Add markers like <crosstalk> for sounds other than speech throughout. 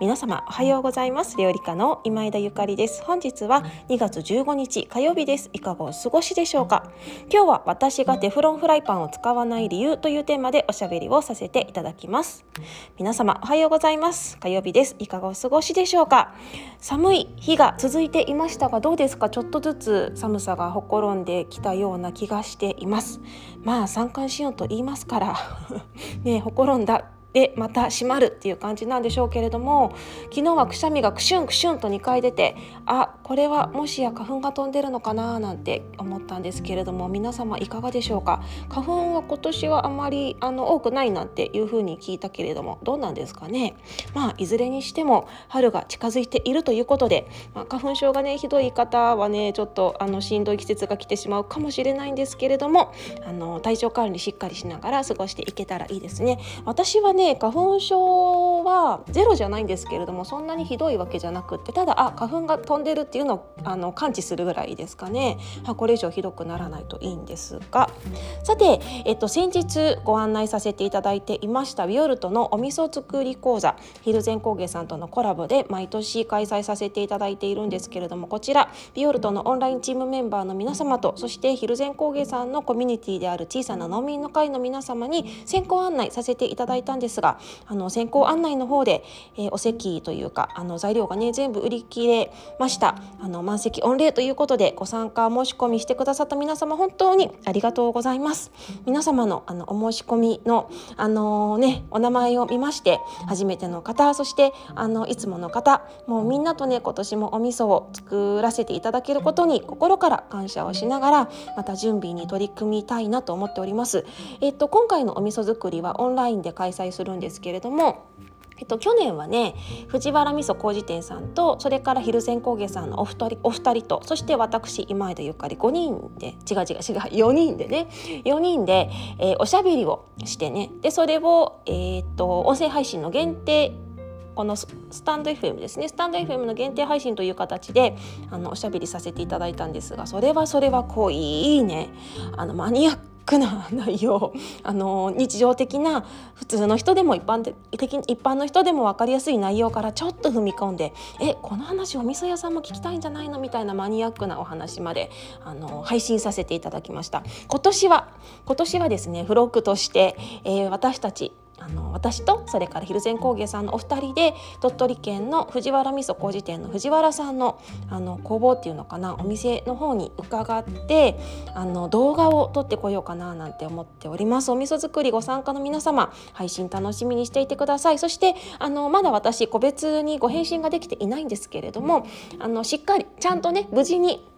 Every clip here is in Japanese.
皆様おはようございます。料理家の今枝ゆかりです。本日は2月15日火曜日です。いかがお過ごしでしょうか？今日は私がテフロンフライパンを使わない理由というテーマでおしゃべりをさせていただきます。皆様おはようございます。火曜日です。いかがお過ごしでしょうか？寒い日が続いていましたがどうですか？ちょっとずつ寒さがほころんできたような気がしています。まあ三寒四温と言いますから。<laughs> ねほころんだ。でまた閉まるっていう感じなんでしょうけれども昨日はくしゃみがクシュンクシュンと2回出てあこれはもしや花粉が飛んでるのかななんて思ったんですけれども皆様いかがでしょうか？花粉は今年はあまりあの多くないなんていうふうに聞いたけれどもどうなんですかね？まあいずれにしても春が近づいているということで、まあ、花粉症がねひどい方はねちょっとあのしんどい季節が来てしまうかもしれないんですけれどもあの体調管理しっかりしながら過ごしていけたらいいですね。私はねね花粉症はゼロじゃないんですけれどもそんなにひどいわけじゃなくってただあ花粉が飛んでるっていうのをあの感知するぐらいですかね。あこれ以上ひどくならないといいんですが。さて、えっと、先日ご案内させていただいていましたビオルトのお味噌作り講座ヒルゼン工芸さんとのコラボで毎年開催させていただいているんですけれどもこちらビオルトのオンラインチームメンバーの皆様とそしてヒルゼン工芸さんのコミュニティである小さな農民の会の皆様に先行案内させていただいたんですですがあの先行案内の方で、えー、お席というかあの材料がね全部売り切れました。あの満席御礼ということでご参加申し込みしてくださった皆様本当にありがとうございます。皆様のあのお申し込みのあのー、ねお名前を見まして初めての方そしてあのいつもの方もうみんなとね今年もお味噌を作らせていただけることに心から感謝をしながらまた準備に取り組みたいなと思っております。えっと今回のお味噌作りはオンラインで開催するするんですけれどもえっと、去年はね藤原味噌麹店さんとそれから蒜山工芸さんのお二人お二人とそして私今枝ゆかり5人で違う違う違う4人でね4人で、えー、おしゃべりをしてねでそれを、えー、っと音声配信の限定このスタンド FM ですねスタンド FM の限定配信という形であのおしゃべりさせていただいたんですがそれはそれは濃いね。あのマニアック。な内容あの日常的な普通の人でも一般的一般の人でも分かりやすい内容からちょっと踏み込んでえこの話お味噌屋さんも聞きたいんじゃないのみたいなマニアックなお話まであの配信させていただきました。今年は今年はですね付録として、えー、私たちあの私とそれから蒜山工芸さんのお二人で鳥取県の藤原味噌麹店の藤原さんのあの工房っていうのかなお店の方に伺ってあの動画を撮ってこようかななんて思っております。お味噌作りご参加の皆様配信楽しみにしていてください。そしてあのまだ私個別にご返信ができていないんですけれどもあのしっかりちゃんとね無事に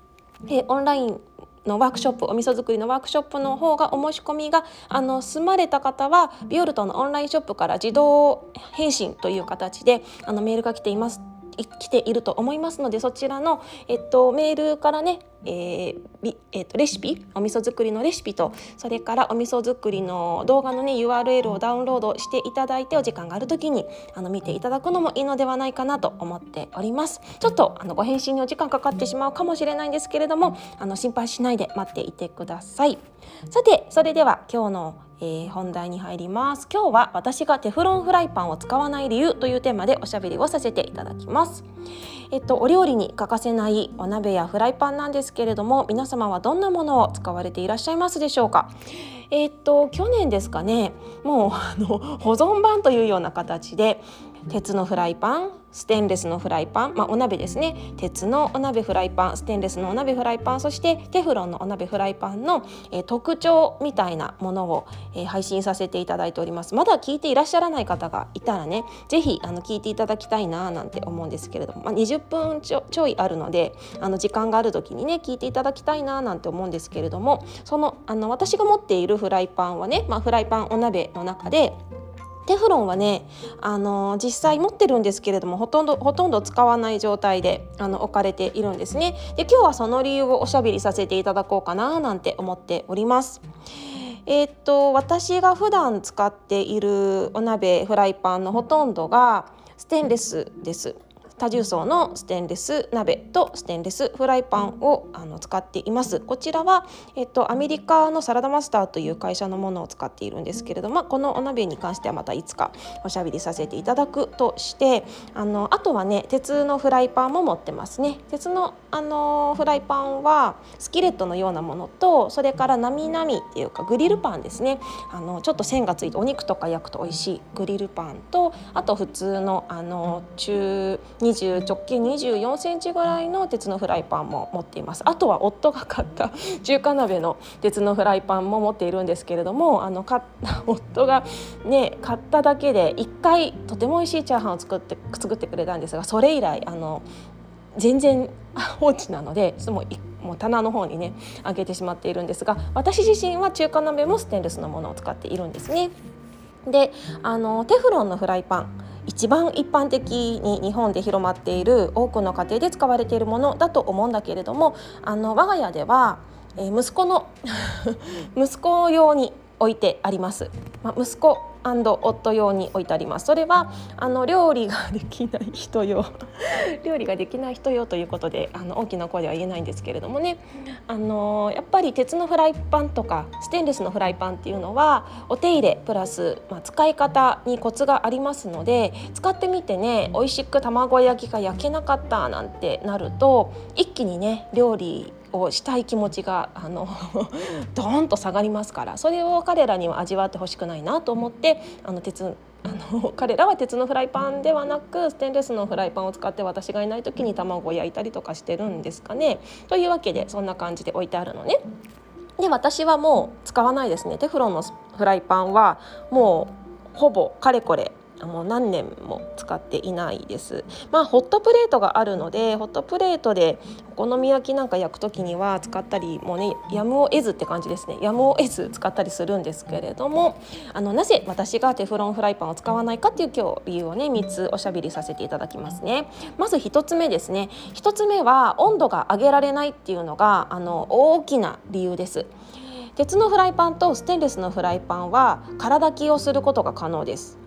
えオンラインのワークショップお味噌作りのワークショップの方がお申し込みがあの済まれた方はビオルトのオンラインショップから自動返信という形であのメールが来ています。来ていると思いますのでそちらの、えっと、メールからねえーえー、とレシピお味噌作りのレシピとそれからお味噌作りの動画のね URL をダウンロードしていただいてお時間がある時にあの見ていただくのもいいのではないかなと思っております。ちょっとあのご返信にお時間かかってしまうかもしれないんですけれどもあの心配しないで待っていてください。さてそれでは今日のえー、本題に入ります。今日は私がテフロンフライパンを使わない理由というテーマでおしゃべりをさせていただきます。えっとお料理に欠かせないお鍋やフライパンなんですけれども皆様はどんなものを使われていらっしゃいますでしょうか？えっと去年ですかねもうあの保存版というような形で鉄のフライパンステンレスのフライパン、まあ、お鍋ですね。鉄のお鍋フライパンステンレスのお鍋フライパンそしてテフロンのお鍋フライパンの、えー、特徴みたいなものを、えー、配信させていただいております。まだ聞いていらっしゃらない方がいたらね是非聞いていただきたいななんて思うんですけれども、まあ、20分ちょちょいあるのであの時間がある時にね聞いていただきたいななんて思うんですけれどもそのあの私が持っているフライパンはね、まあ、フライパンお鍋の中でテフロンはね、あの実際持ってるんですけれどもほとんどほとんど使わない状態であの置かれているんですね。で今日はその理由をおしゃべりさせていただこうかななんて思っております。えー、っと私が普段使っているお鍋フライパンのほとんどがステンレスです。多重層のステンレス鍋とステンレスフライパンをあの使っています。こちらは、えっと、アメリカのサラダマスターという会社のものを使っているんですけれどもこのお鍋に関してはまたいつかおしゃべりさせていただくとしてあのあとはね鉄のフライパンも持ってますね。鉄のあのフライパンはスキレットのようなものとそれからなみなみっていうかグリルパンですね。あのちょっと線がついてお肉とか焼くと美味しいグリルパンとあと普通のあの中20直径24センチぐらいの鉄のフライパンも持っていますあとは夫が買った中華鍋の鉄のフライパンも持っているんですけれどもあの買った <laughs> 夫がね買っただけで1回とても美味しいチャーハンを作って作ってくれたんですがそれ以来あの全然放置なのでもうもう棚の方にね上げてしまっているんですが私自身は中華鍋もステンレスのものを使っているんですね。であのテフロンのフライパン一番一般的に日本で広まっている多くの家庭で使われているものだと思うんだけれどもあの我が家では、え、息子の <laughs> 息子用に置いてあります。まあ、息子夫用に置いてあります。それはあの料理ができない人用。<laughs> 料理ができない人用ということであの大きな声では言えないんですけれどもね。あのやっぱり鉄のフライパンとかステンレスのフライパンっていうのはお手入れプラス、まあ、使い方にコツがありますので使ってみてね美味しく卵焼きが焼けなかったなんてなると一気にね料理をしたい気持ちがあの <laughs> ドーンと下がりますからそれを彼らには味わってほしくないなと思ってあの鉄あの <laughs> 彼らは鉄のフライパンではなくステンレスのフライパンを使って私がいない時に卵を焼いたりとかしてるんですかね。というわけでそんな感じで置いてあるのね。で私はもう使わないですねテフロンのフライパンはもうほぼかれこれもう何年も使っていないです。まあホットプレートがあるのでホットプレートでお好み焼きなんか焼く時には使ったりもうねやむを得ずって感じですね。やむを得ず使ったりするんですけれどもあのなぜ私がテフロンフライパンを使わないかっていう今日理由をね3つおしゃべりさせていただきますね。まず1つ目ですね。1つ目は温度が上げられないっていうのがあの大きな理由です。鉄のフライパンとステンレスのフライパンは空炊きをすることが可能です。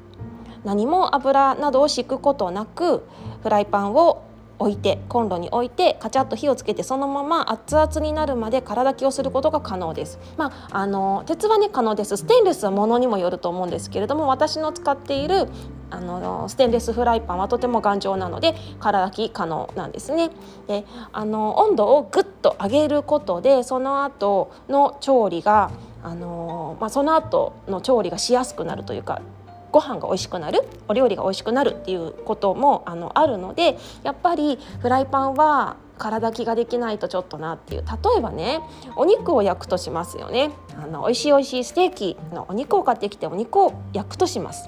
何も油などを敷くことなくフライパンを置いてコンロに置いてカチャッと火をつけてそのまま熱々になるまで空炊きをすることが可能です。まあ、あの鉄はね可能です。ステンレスはものにもよると思うんですけれども私の使っているあのステンレスフライパンはとても頑丈なので空炊き可能なんですね。であの温度をぐっと上げることでその後の調理があのまあ、その後の調理がしやすくなるというかご飯が美味しくなるお料理が美味しくなるっていうこともあのあるのでやっぱりフライパンは体気ができないとちょっとなっていう例えばねお肉を焼くとしますよね。あの美味しい美味しいステーキのお肉を買ってきてお肉を焼くとします。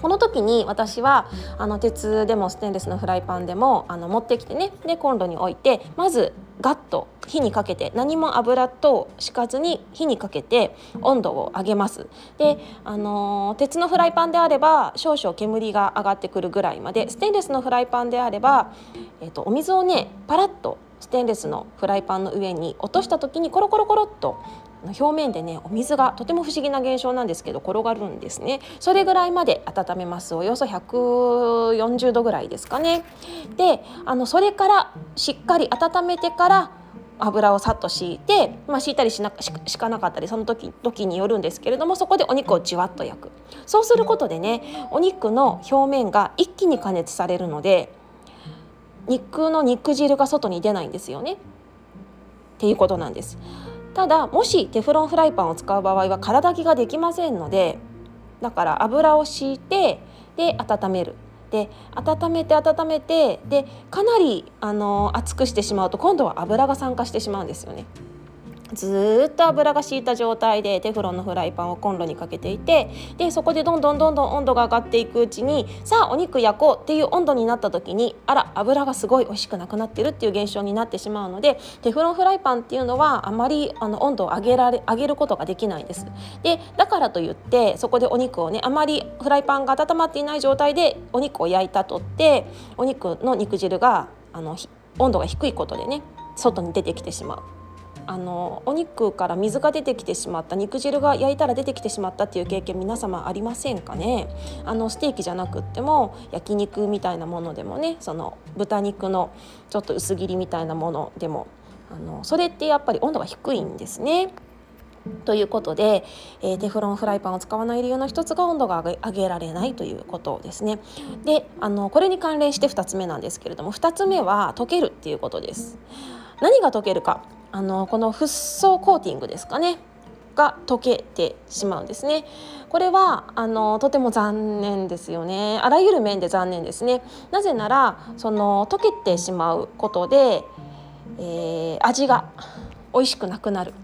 この時に私はあの鉄でもステンレスのフライパンでもあの持ってきてね。でコンロに置いてまずガッと火にかけて何も油と敷かずに火にかけて温度を上げます。で、あの、鉄のフライパンであれば少々煙が上がってくるぐらいまでステンレスのフライパンであれば、えーと、お水をねパラッとステンレスのフライパンの上に落とした時にコロコロコロっと表面でねお水がとても不思議な現象なんですけど転がるんですね。それぐらいまで温めます。およそ140度ぐらいですかね。であのそれからしっかり温めてから油をさっと敷いて、まあ、敷いたりしな敷かなかったりその時時によるんですけれどもそこでお肉をじわっと焼く。そうすることでねお肉の表面が一気に加熱されるので肉の肉汁が外に出ないんですよね。っていうことなんです。ただもしテフロンフライパンを使う場合は空炊きができませんのでだから油を敷いてで温めるで温めて温めてでかなりあの熱くしてしまうと今度は油が酸化してしまうんですよね。ずっと油が敷いた状態でテフロンのフライパンをコンロにかけていてでそこでどんどんどんどん温度が上がっていくうちにさあお肉焼こうっていう温度になった時にあら油がすごい美味しくなくなってるっていう現象になってしまうのでテフロンフライパンっていうのはあまりあの温度を上げられ上げることができないです。でだからといってそこでお肉をねあまりフライパンが温まっていない状態でお肉を焼いたとってお肉の肉汁があの温度が低いことでね外に出てきてしまう。あのお肉から水が出てきてしまった肉汁が焼いたら出てきてしまったっていう経験皆様ありませんかね？あのステーキじゃなくっても焼肉みたいなものでもねその豚肉のちょっと薄切りみたいなものでもあのそれってやっぱり温度が低いんですね。ということで、えー、テフロンフライパンを使わない理由の一つが温度が上げられないということですね。であのこれに関連して2つ目なんですけれども2つ目は溶けるっていうことです。何が溶けるかあのこのフッ素コーティングですかねが溶けてしまうんですね。これはあのとても残念ですよね。あらゆる面で残念ですね。なぜならその溶けてしまうことで、えー、味が美味しくなくなる。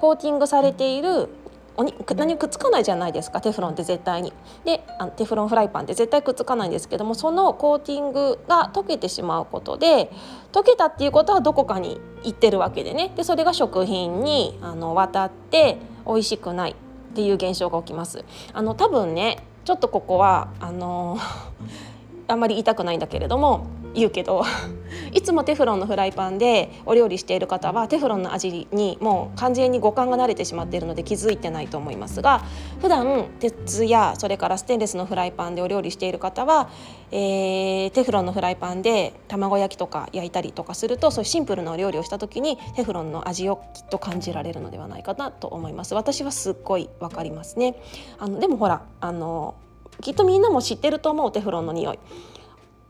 コーティングされているお肉何くっつかないじゃないですかテフロンって絶対に。であのテフロンフライパンって絶対くっつかないんですけどもそのコーティングが溶けてしまうことで溶けたっていうことはどこかに行ってるわけでねでそれが食品にあの渡って美味しくないっていう現象が起きます。あの多分ねちょっとここはあの <laughs> あんまり言いたくないんだけれども言うけどいつもテフロンのフライパンでお料理している方はテフロンの味にもう完全に五感が慣れてしまっているので気づいてないと思いますが普段鉄やそれからステンレスのフライパンでお料理している方は、えー、テフロンのフライパンで卵焼きとか焼いたりとかするとそういうシンプルなお料理をした時にテフロンの味をきっと感じられるのではないかなと思います。私はすっごいわかりますね。あのでもほらあのきっとみんなも知ってると思うテフロンの匂い。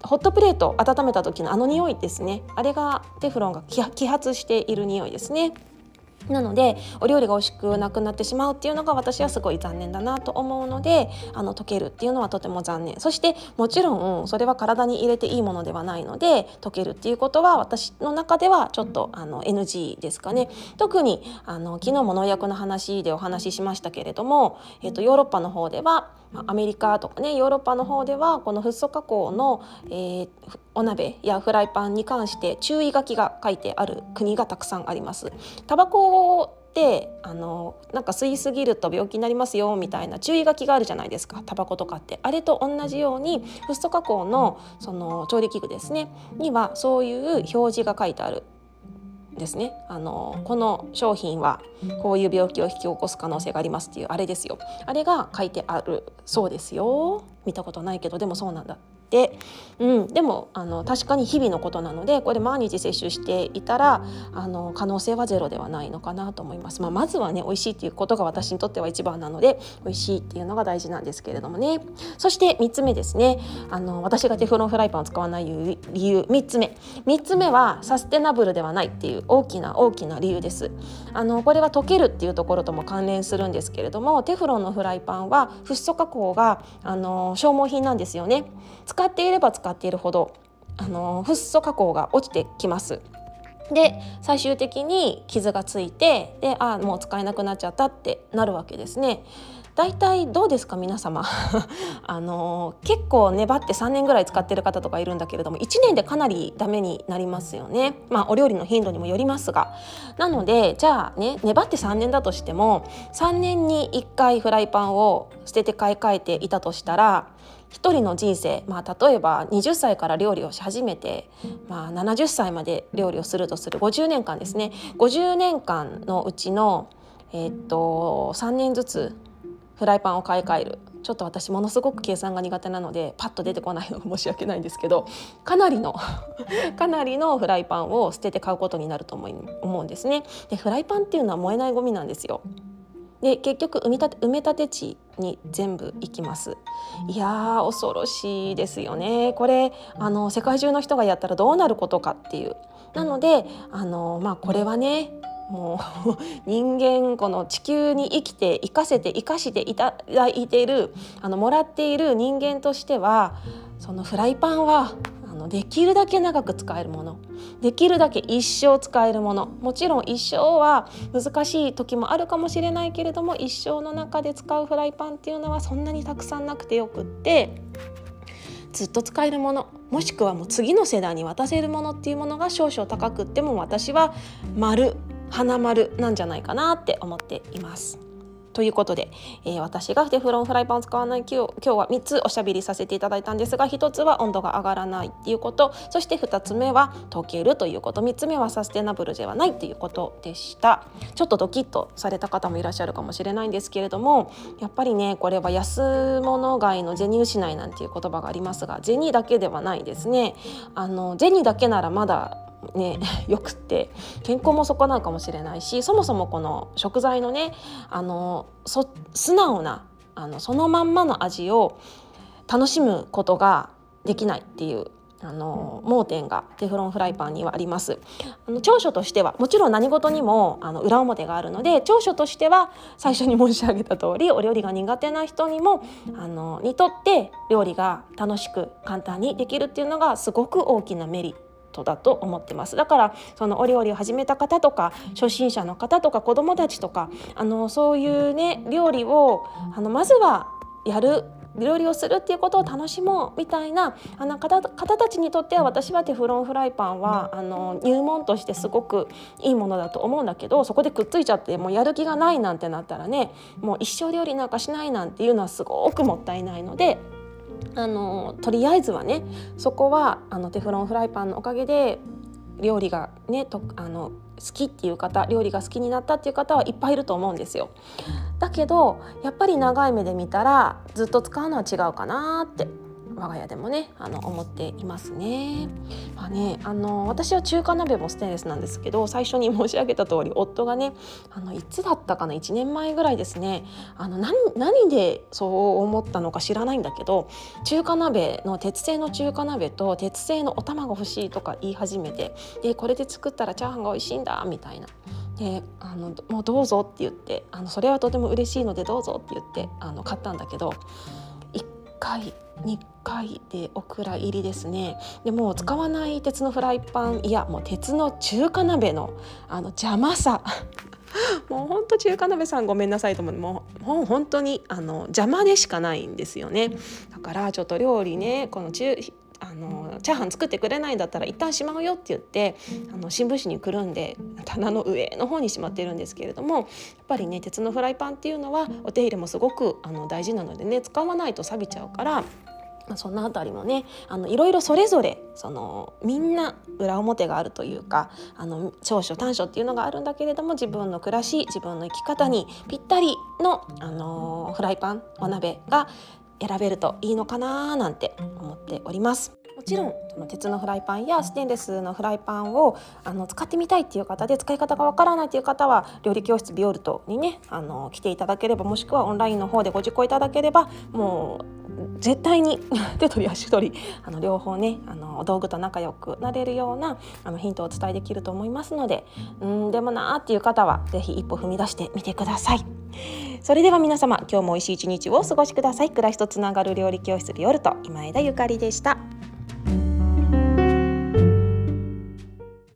ホットプレート温めた時のあの匂いですね。あれがテフロンが揮発している匂いですね。なのでお料理が美味しくなくなってしまうっていうのが私はすごい残念だなと思うのであの溶けるっていうのはとても残念。そしてもちろんそれは体に入れていいものではないので溶けるっていうことは私の中ではちょっとあの NG ですかね。特にあの昨日も農薬の話でお話ししましたけれども、えっと、ヨーロッパの方ではアメリカとかねヨーロッパの方ではこのフッ素加工の、えー、お鍋やフライパンに関して注意書きが書いてある国がたくさんあります。タバコってあのなんか吸いすぎると病気になりますよみたいな注意書きがあるじゃないですかタバコとかってあれと同じようにフッ素加工のその調理器具ですねにはそういう表示が書いてあるですね。あのこの商品はこういう病気を引き起こす可能性がありますっていうあれですよ。あれが書いてあるそうですよ。見たことないけどでもそうなんだ、うん、でもあの確かに日々のことなのでこれ毎日摂取していたらあの可能性はゼロではないのかなと思います、まあ、まずはね美味しいっていうことが私にとっては一番なので美味しいっていうのが大事なんですけれどもね。そして3つ目ですね。あの私がテフロンフライパンを使わない理由3つ目。3つ目はサステナブルではないっていう大きな大きな理由です。あのこれは溶けるっていうところとも関連するんですけれどもテフロンのフライパンはフッ素加工があの消耗品なんですよね。使っていれば使っているほどあのフッ素加工が落ちてきます。で最終的に傷がついてであもう使えなくなっちゃったってなるわけですね。大体どうですか皆様？<laughs> あの結構粘って3年ぐらい使ってる方とかいるんだけれども1年でかなりダメになりますよねまあお料理の頻度にもよりますがなのでじゃあね粘って3年だとしても3年に1回フライパンを捨てて買い替えていたとしたら一人の人生、まあ、例えば20歳から料理をし始めて、まあ、70歳まで料理をするとする50年間ですね50年間のうちの、えー、っと3年ずつフライパンを買い替えるちょっと私ものすごく計算が苦手なのでパッと出てこないのが <laughs> 申し訳ないんですけどかなりの <laughs> かなりのフライパンを捨てて買うことになると思うんですね。でフライパンっていうのは燃えないゴミなんですよ。で結局埋め立て埋め立て地に全部行きます。いやー恐ろしいですよね。これあの世界中の人がやったらどうなることかっていう。なのであのまあこれはねもう <laughs> 人間この地球に生きて生かせて生かしていただいているあのもらっている人間としてはそのフライパンはのできるだけ長く使えるもの。できるだけ一生使えるもの。もちろん一生は難しい時もあるかもしれないけれども一生の中で使うフライパンっていうのはそんなにたくさんなくてよくってずっと使えるもの。もしくはもう次の世代に渡せるものっていうものが少々高くっても私は丸花丸なんじゃないかなって思っています。ということで、えー、私がテフロンフライパンを使わない今日今日は3つおしゃべりさせていただいたんですが1つは温度が上がらないっていうことそして2つ目は溶けるということ3つ目はサステナブルではないということでした。ちょっとドキッとされた方もいらっしゃるかもしれないんですけれどもやっぱりねこれは安物買いの銭失いなんていう言葉がありますが銭だけではないですね。あの銭だけならまだね <laughs> よくって健康も損なうかもしれないしそもそもこの食材のねあの素直なあのそのまんまの味を楽しむことができないっていうあの盲点がテフロンフライパンにはあります。あの長所としてはもちろん何事にもあの裏表があるので長所としては最初に申し上げた通りお料理が苦手な人にもあのにとって料理が楽しく簡単にできるっていうのがすごく大きなメリットだと思ってます。だからそのお料理を始めた方とか初心者の方とか子どもたちとかあのそういうね料理をあのまずはやる料理をするっていうことを楽しもうみたいなあの方方たちにとっては私はテフロンフライパンはあの入門としてすごくいいものだと思うんだけどそこでくっついちゃってもうやる気がないなんてなったらねもう一生料理なんかしないなんていうのはすごくもったいないのであのとりあえずはねそこはあのテフロンフライパンのおかげで料理がねとあの好きっていう方料理が好きになったっていう方はいっぱいいると思うんですよ。だけどやっぱり長い目で見たらずっと使うのは違うかなって我が家でもねあの思っていますね。まあねあの私は中華鍋もステンレスなんですけど最初に申し上げた通り夫がねあのいつだったかな1年前ぐらいですねあの何何でそう思ったのか知らないんだけど中華鍋の鉄製の中華鍋と鉄製のお玉が欲しいとか言い始めてでこれで作ったらチャーハンが美味しいんだみたいな。であのもうどうぞって言ってあのそれはとても嬉しいのでどうぞって言ってあの買ったんだけど回2回でオクラ入りですね。でも使わない鉄のフライパンいやもう鉄の中華鍋のあの邪魔さ。<laughs> もうほんと中華鍋さんごめんなさいと思う。もうもう本当にあの邪魔でしかないんですよね。だからちょっと料理ねこの中あのチャーハン作ってくれないんだったら一旦しまうよって言ってあの新聞紙にくるんで棚の上の方にしまってるんですけれどもやっぱりね鉄のフライパンっていうのはお手入れもすごくあの大事なのでね使わないと錆びちゃうから。まあ、その辺りもねあのいろいろそれぞれそのみんな裏表があるというかあの長所短所っていうのがあるんだけれども自分の暮らし自分の生き方にぴったりの、あのフライパンお鍋が選べるといいのかななんて思っております。もちろんその鉄のフライパンやステンレスのフライパンをあの使ってみたいっていう方で使い方がわからないっていう方は料理教室ビオルトにねあの来ていただければもしくはオンラインの方でご受講いただければもう絶対に <laughs> 手取り足取りあの両方ねあの道具と仲良くなれるようなあのヒントをお伝えできると思いますのでうんでもなーっていう方は是非一歩踏み出してみてください。それでは皆様今日も美味しい一日をお過ごしください。暮らしとつながる料理教室ビオルト今枝ゆかりでした。